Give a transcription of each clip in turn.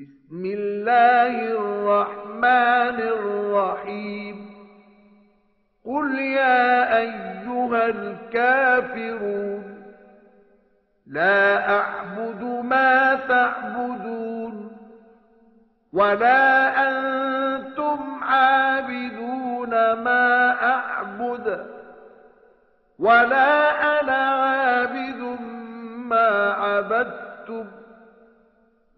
بسم الله الرحمن الرحيم. قل يا أيها الكافرون لا أعبد ما تعبدون ولا أنتم عابدون ما أعبد ولا أنا عابد ما عبدتم.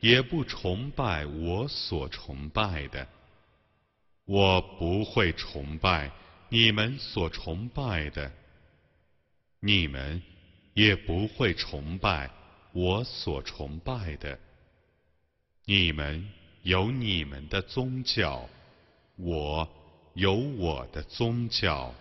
也不崇拜我所崇拜的。我不会崇拜你们所崇拜的，你们也不会崇拜。”我所崇拜的，你们有你们的宗教，我有我的宗教。